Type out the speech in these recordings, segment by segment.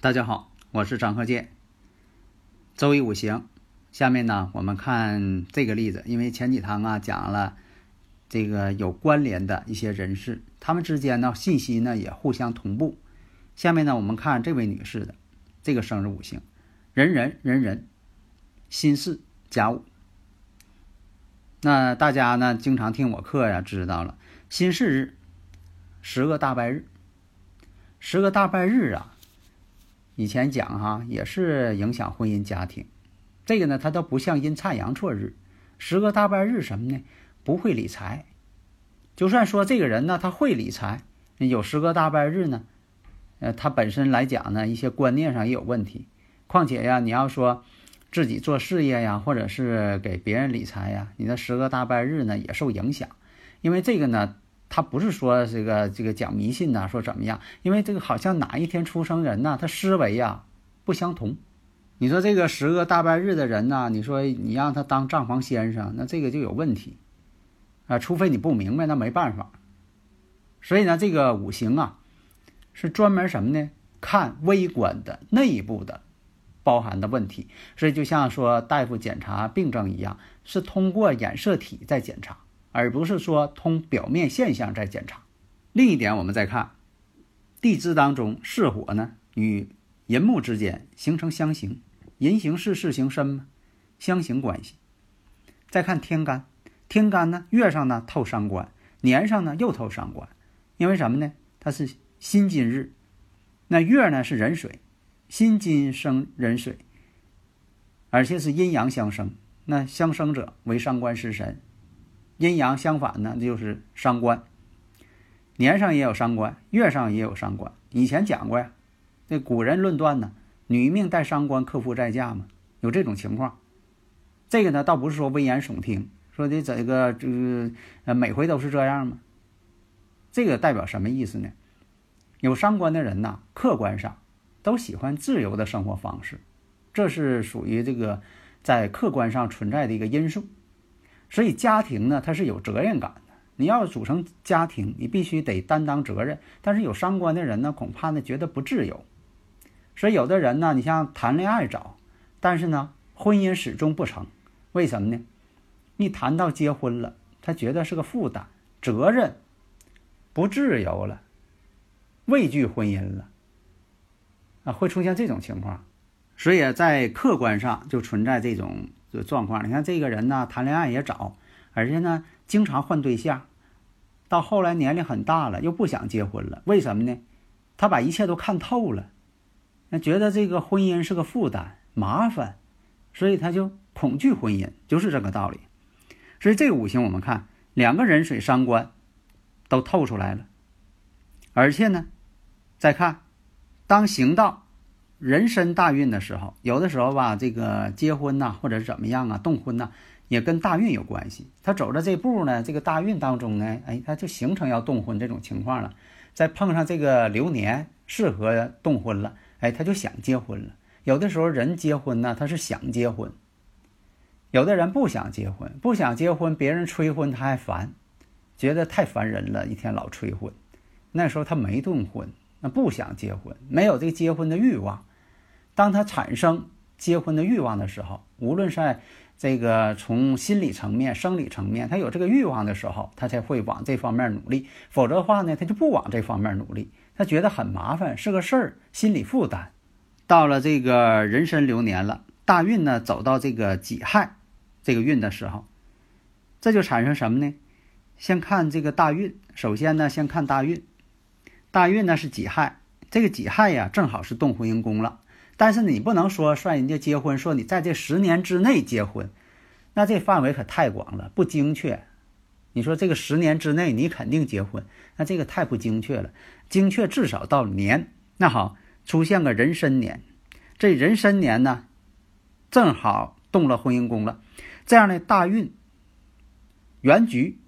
大家好，我是张鹤剑。周易五行，下面呢我们看这个例子，因为前几堂啊讲了这个有关联的一些人士，他们之间呢信息呢也互相同步。下面呢我们看这位女士的这个生日五行：人人人人心事甲午。那大家呢经常听我课呀，知道了心事日十个大拜日，十个大拜日啊。以前讲哈也是影响婚姻家庭，这个呢它都不像阴差阳错日，十个大半日什么呢？不会理财，就算说这个人呢他会理财，有十个大半日呢，呃他本身来讲呢一些观念上也有问题。况且呀你要说自己做事业呀，或者是给别人理财呀，你的十个大半日呢也受影响，因为这个呢。他不是说这个这个讲迷信呐，说怎么样？因为这个好像哪一天出生人呐，他思维呀不相同。你说这个十个大半日的人呐，你说你让他当账房先生，那这个就有问题啊。除非你不明白，那没办法。所以呢，这个五行啊是专门什么呢？看微观的内部的包含的问题。所以就像说大夫检查病症一样，是通过染色体在检查。而不是说通表面现象在检查。另一点，我们再看地支当中巳火呢与寅木之间形成相刑，寅行巳，巳行申嘛，相刑关系。再看天干，天干呢月上呢透伤官，年上呢又透伤官，因为什么呢？它是辛金日，那月呢是壬水，辛金生壬水，而且是阴阳相生，那相生者为伤官食神。阴阳相反呢，就是伤官。年上也有伤官，月上也有伤官。以前讲过呀，那古人论断呢，女命带伤官，克夫在嫁嘛，有这种情况。这个呢，倒不是说危言耸听，说的这个这个呃，每回都是这样吗？这个代表什么意思呢？有伤官的人呐，客观上都喜欢自由的生活方式，这是属于这个在客观上存在的一个因素。所以家庭呢，它是有责任感的。你要组成家庭，你必须得担当责任。但是有伤官的人呢，恐怕呢觉得不自由。所以有的人呢，你像谈恋爱早，但是呢，婚姻始终不成。为什么呢？一谈到结婚了，他觉得是个负担，责任不自由了，畏惧婚姻了啊，会出现这种情况。所以在客观上就存在这种。这状况，你看这个人呢，谈恋爱也早，而且呢，经常换对象，到后来年龄很大了，又不想结婚了。为什么呢？他把一切都看透了，那觉得这个婚姻是个负担、麻烦，所以他就恐惧婚姻，就是这个道理。所以这个五行我们看，两个人水伤官都透出来了，而且呢，再看当行到。人身大运的时候，有的时候吧，这个结婚呐，或者是怎么样啊，动婚呐，也跟大运有关系。他走着这步呢，这个大运当中呢，哎，他就形成要动婚这种情况了。再碰上这个流年适合动婚了，哎，他就想结婚了。有的时候人结婚呢，他是想结婚；有的人不想结婚，不想结婚，别人催婚他还烦，觉得太烦人了，一天老催婚。那时候他没动婚，那不想结婚，没有这个结婚的欲望。当他产生结婚的欲望的时候，无论在这个从心理层面、生理层面，他有这个欲望的时候，他才会往这方面努力。否则的话呢，他就不往这方面努力，他觉得很麻烦，是个事儿，心理负担。到了这个人生流年了，大运呢走到这个己亥这个运的时候，这就产生什么呢？先看这个大运，首先呢，先看大运。大运呢是己亥，这个己亥呀，正好是动婚姻宫了。但是你不能说算人家结婚，说你在这十年之内结婚，那这范围可太广了，不精确。你说这个十年之内你肯定结婚，那这个太不精确了，精确至少到年。那好，出现个壬申年，这壬申年呢，正好动了婚姻宫了，这样呢大运原局，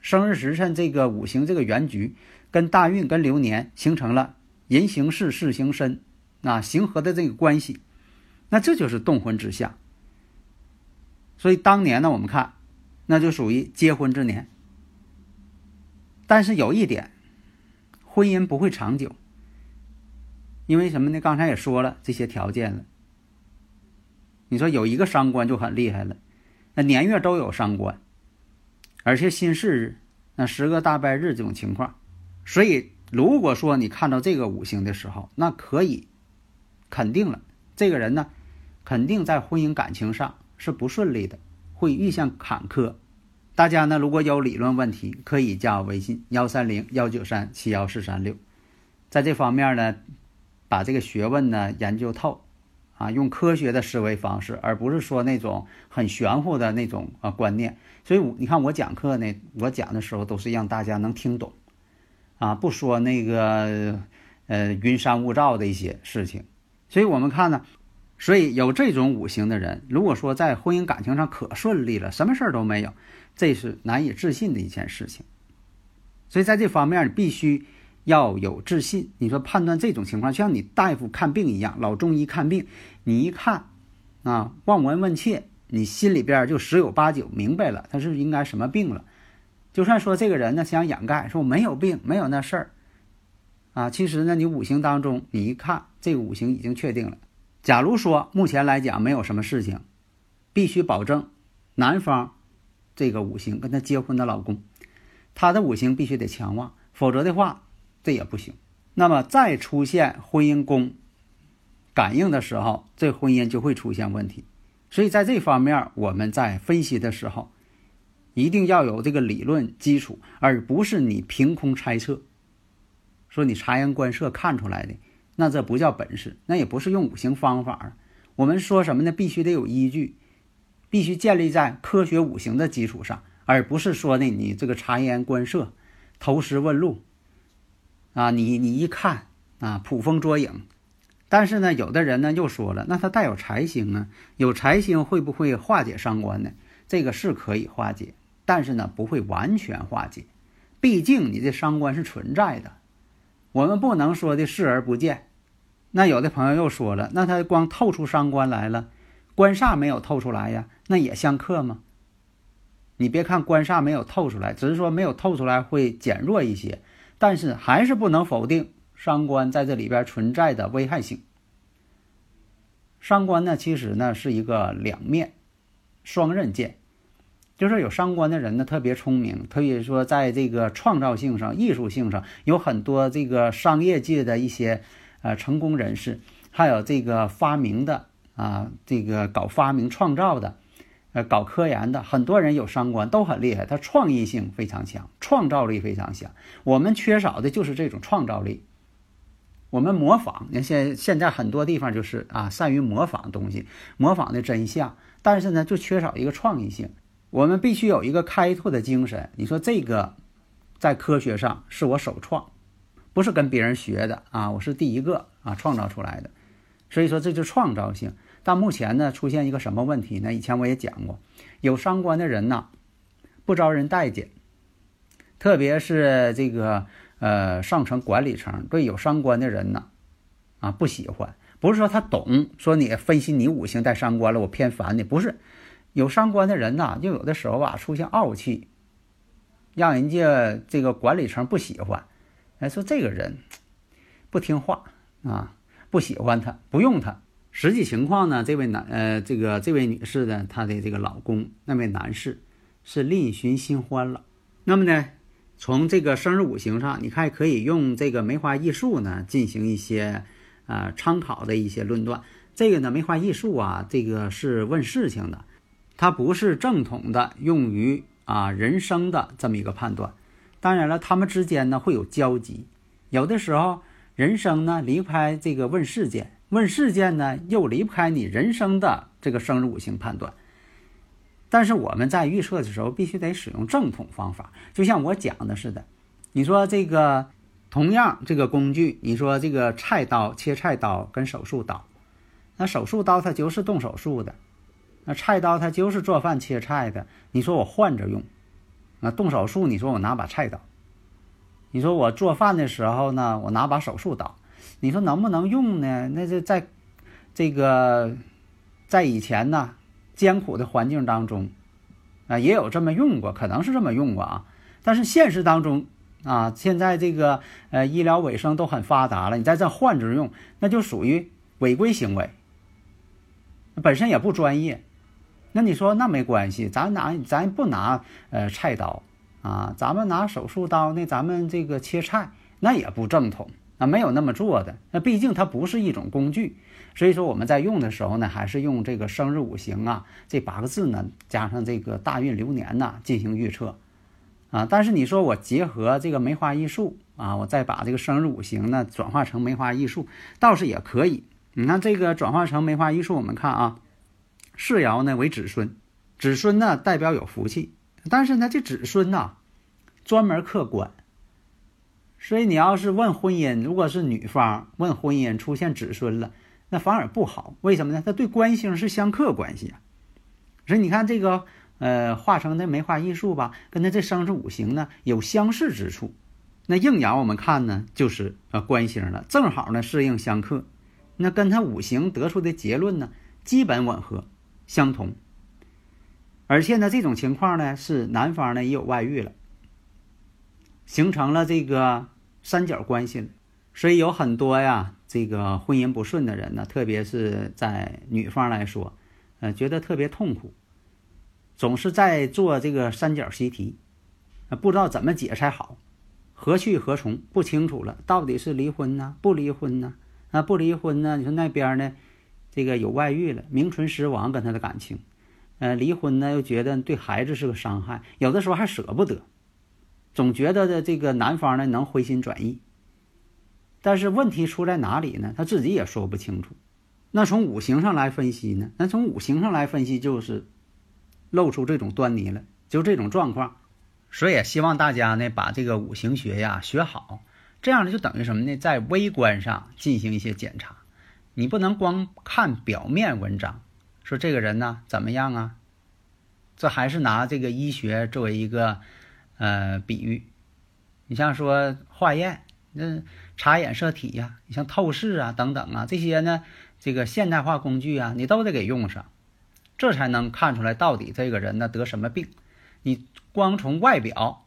生日时辰这个五行这个原局跟大运跟流年形成了人行事，事行身。啊，行合的这个关系，那这就是动婚之象。所以当年呢，我们看，那就属于结婚之年。但是有一点，婚姻不会长久，因为什么呢？刚才也说了这些条件了。你说有一个伤官就很厉害了，那年月都有伤官，而且新事日，那十个大败日这种情况，所以如果说你看到这个五行的时候，那可以。肯定了，这个人呢，肯定在婚姻感情上是不顺利的，会遇向坎坷。大家呢，如果有理论问题，可以加微信幺三零幺九三七幺四三六，在这方面呢，把这个学问呢研究透，啊，用科学的思维方式，而不是说那种很玄乎的那种啊观念。所以，我你看我讲课呢，我讲的时候都是让大家能听懂，啊，不说那个呃云山雾罩的一些事情。所以我们看呢，所以有这种五行的人，如果说在婚姻感情上可顺利了，什么事儿都没有，这是难以置信的一件事情。所以在这方面，必须要有自信。你说判断这种情况，像你大夫看病一样，老中医看病，你一看啊，望闻问切，你心里边就十有八九明白了他是应该什么病了。就算说这个人呢想掩盖，说我没有病，没有那事儿。啊，其实呢，你五行当中，你一看这个五行已经确定了。假如说目前来讲没有什么事情，必须保证男方这个五行跟他结婚的老公，他的五行必须得强旺，否则的话这也不行。那么再出现婚姻宫感应的时候，这婚姻就会出现问题。所以在这方面，我们在分析的时候，一定要有这个理论基础，而不是你凭空猜测。说你察言观色看出来的，那这不叫本事，那也不是用五行方法。我们说什么呢？必须得有依据，必须建立在科学五行的基础上，而不是说呢你这个察言观色、投石问路啊，你你一看啊捕风捉影。但是呢，有的人呢又说了，那他带有财星啊，有财星会不会化解伤官呢？这个是可以化解，但是呢不会完全化解，毕竟你这伤官是存在的。我们不能说的视而不见，那有的朋友又说了，那他光透出伤官来了，官煞没有透出来呀，那也相克吗？你别看官煞没有透出来，只是说没有透出来会减弱一些，但是还是不能否定伤官在这里边存在的危害性。伤官呢，其实呢是一个两面双刃剑。就是有伤官的人呢，特别聪明，可以说在这个创造性上、艺术性上，有很多这个商业界的一些呃成功人士，还有这个发明的啊，这个搞发明创造的，呃，搞科研的，很多人有伤官都很厉害，他创意性非常强，创造力非常强。我们缺少的就是这种创造力。我们模仿，你看现现在很多地方就是啊，善于模仿东西，模仿的真相，但是呢，就缺少一个创意性。我们必须有一个开拓的精神。你说这个，在科学上是我首创，不是跟别人学的啊，我是第一个啊创造出来的。所以说这就创造性。但目前呢，出现一个什么问题呢？以前我也讲过，有伤官的人呢，不招人待见，特别是这个呃上层管理层对有伤官的人呢，啊不喜欢。不是说他懂，说你分析你五行带伤官了，我偏烦你，不是。有伤官的人呐，就有的时候吧出现傲气，让人家这个管理层不喜欢。哎，说这个人 不听话啊，不喜欢他，不用他。实际情况呢，这位男呃，这个这位女士呢，她的这个老公那位男士是另寻新欢了。那么呢，从这个生日五行上，你看可以用这个梅花易数呢进行一些啊参考的一些论断。这个呢，梅花易数啊，这个是问事情的。它不是正统的用于啊人生的这么一个判断，当然了，他们之间呢会有交集，有的时候人生呢离不开这个问世间，问事件呢又离不开你人生的这个生日五行判断。但是我们在预测的时候必须得使用正统方法，就像我讲的似的。你说这个同样这个工具，你说这个菜刀切菜刀跟手术刀，那手术刀它就是动手术的，那菜刀它就是做饭切菜的。你说我换着用，那动手术你说我拿把菜刀，你说我做饭的时候呢我拿把手术刀，你说能不能用呢？那就在这个在以前呢。艰苦的环境当中，啊，也有这么用过，可能是这么用过啊。但是现实当中，啊，现在这个呃医疗卫生都很发达了，你在这换着用，那就属于违规行为，本身也不专业。那你说那没关系，咱拿咱不拿呃菜刀啊，咱们拿手术刀，那咱们这个切菜那也不正统啊，没有那么做的。那毕竟它不是一种工具。所以说我们在用的时候呢，还是用这个生日五行啊，这八个字呢，加上这个大运流年呐进行预测，啊，但是你说我结合这个梅花易数啊，我再把这个生日五行呢转化成梅花易数，倒是也可以。你看这个转化成梅花易数，我们看啊，世爻呢为子孙，子孙呢代表有福气，但是呢这子孙呐专门克官，所以你要是问婚姻，如果是女方问婚姻出现子孙了。那反而不好，为什么呢？它对官星是相克关系啊。所以你看这个，呃，化成的梅花易数吧，跟它这生日五行呢有相似之处。那应爻我们看呢，就是呃官星了，正好呢适应相克，那跟它五行得出的结论呢基本吻合相同。而且呢，这种情况呢是男方呢也有外遇了，形成了这个三角关系。所以有很多呀。这个婚姻不顺的人呢，特别是在女方来说，呃，觉得特别痛苦，总是在做这个三角习题，不知道怎么解才好，何去何从不清楚了，到底是离婚呢，不离婚呢？啊，不离婚呢？你说那边呢，这个有外遇了，名存实亡跟他的感情，呃，离婚呢又觉得对孩子是个伤害，有的时候还舍不得，总觉得的这个男方呢能回心转意。但是问题出在哪里呢？他自己也说不清楚。那从五行上来分析呢？那从五行上来分析，就是露出这种端倪了，就这种状况。所以也希望大家呢，把这个五行学呀学好，这样呢就等于什么呢？在微观上进行一些检查。你不能光看表面文章，说这个人呢怎么样啊？这还是拿这个医学作为一个呃比喻。你像说化验。那查染色体呀，你像透视啊等等啊，这些呢，这个现代化工具啊，你都得给用上，这才能看出来到底这个人呢得什么病。你光从外表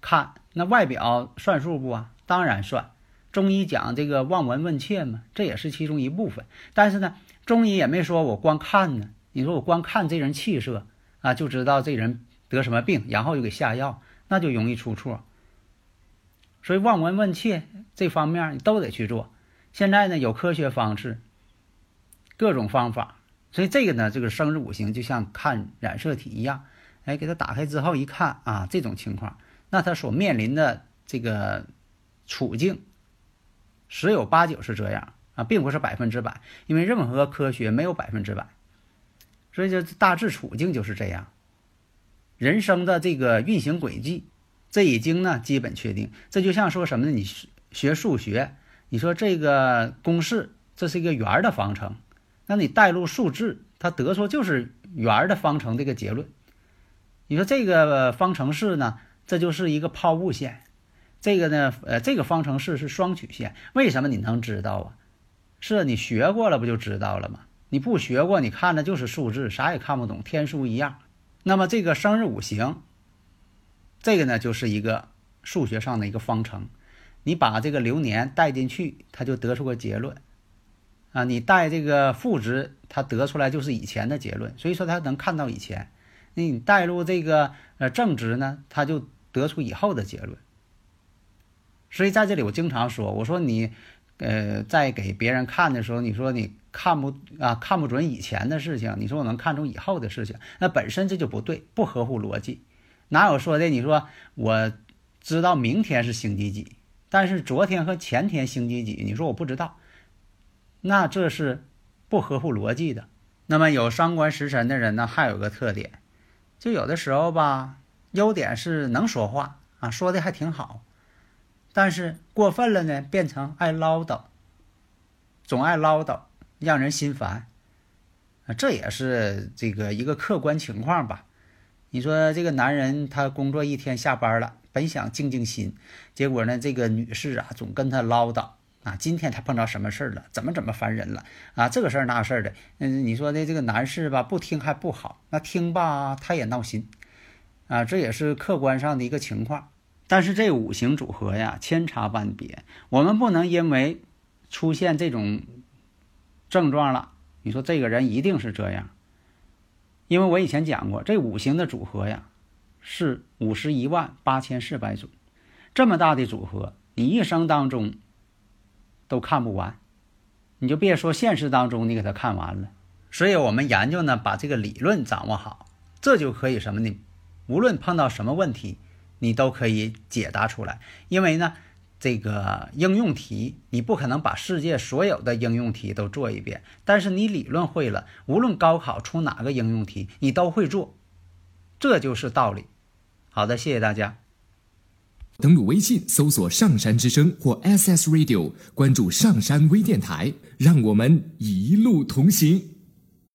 看，那外表算数不啊？当然算。中医讲这个望闻问切嘛，这也是其中一部分。但是呢，中医也没说我光看呢。你说我光看这人气色啊，就知道这人得什么病，然后就给下药，那就容易出错。所以望闻问切这方面你都得去做。现在呢有科学方式，各种方法。所以这个呢，这个生日五行就像看染色体一样，哎，给它打开之后一看啊，这种情况，那他所面临的这个处境，十有八九是这样啊，并不是百分之百，因为任何科学没有百分之百。所以就大致处境就是这样，人生的这个运行轨迹。这已经呢基本确定，这就像说什么呢？你学数学，你说这个公式这是一个圆的方程，那你代入数字，它得出就是圆的方程这个结论。你说这个方程式呢，这就是一个抛物线，这个呢，呃，这个方程式是双曲线。为什么你能知道啊？是你学过了不就知道了吗？你不学过，你看的就是数字，啥也看不懂，天书一样。那么这个生日五行。这个呢，就是一个数学上的一个方程，你把这个流年带进去，它就得出个结论，啊，你带这个负值，它得出来就是以前的结论，所以说它能看到以前。那你带入这个呃正值呢，它就得出以后的结论。所以在这里我经常说，我说你呃在给别人看的时候，你说你看不啊看不准以前的事情，你说我能看出以后的事情，那本身这就不对，不合乎逻辑。哪有说的？你说我知道明天是星期几，但是昨天和前天星期几？你说我不知道，那这是不合乎逻辑的。那么有伤官食神的人呢，还有个特点，就有的时候吧，优点是能说话啊，说的还挺好，但是过分了呢，变成爱唠叨，总爱唠叨，让人心烦。啊，这也是这个一个客观情况吧。你说这个男人他工作一天下班了，本想静静心，结果呢，这个女士啊总跟他唠叨啊，今天他碰到什么事儿了，怎么怎么烦人了啊，这个事儿那事儿的。嗯，你说的这个男士吧，不听还不好，那听吧他也闹心啊，这也是客观上的一个情况。但是这五行组合呀，千差万别，我们不能因为出现这种症状了，你说这个人一定是这样。因为我以前讲过，这五行的组合呀，是五十一万八千四百组，这么大的组合，你一生当中都看不完，你就别说现实当中你给他看完了。所以我们研究呢，把这个理论掌握好，这就可以什么呢？无论碰到什么问题，你都可以解答出来。因为呢。这个应用题，你不可能把世界所有的应用题都做一遍，但是你理论会了，无论高考出哪个应用题，你都会做，这就是道理。好的，谢谢大家。登录微信搜索“上山之声”或 “SS Radio”，关注“上山微电台”，让我们一路同行。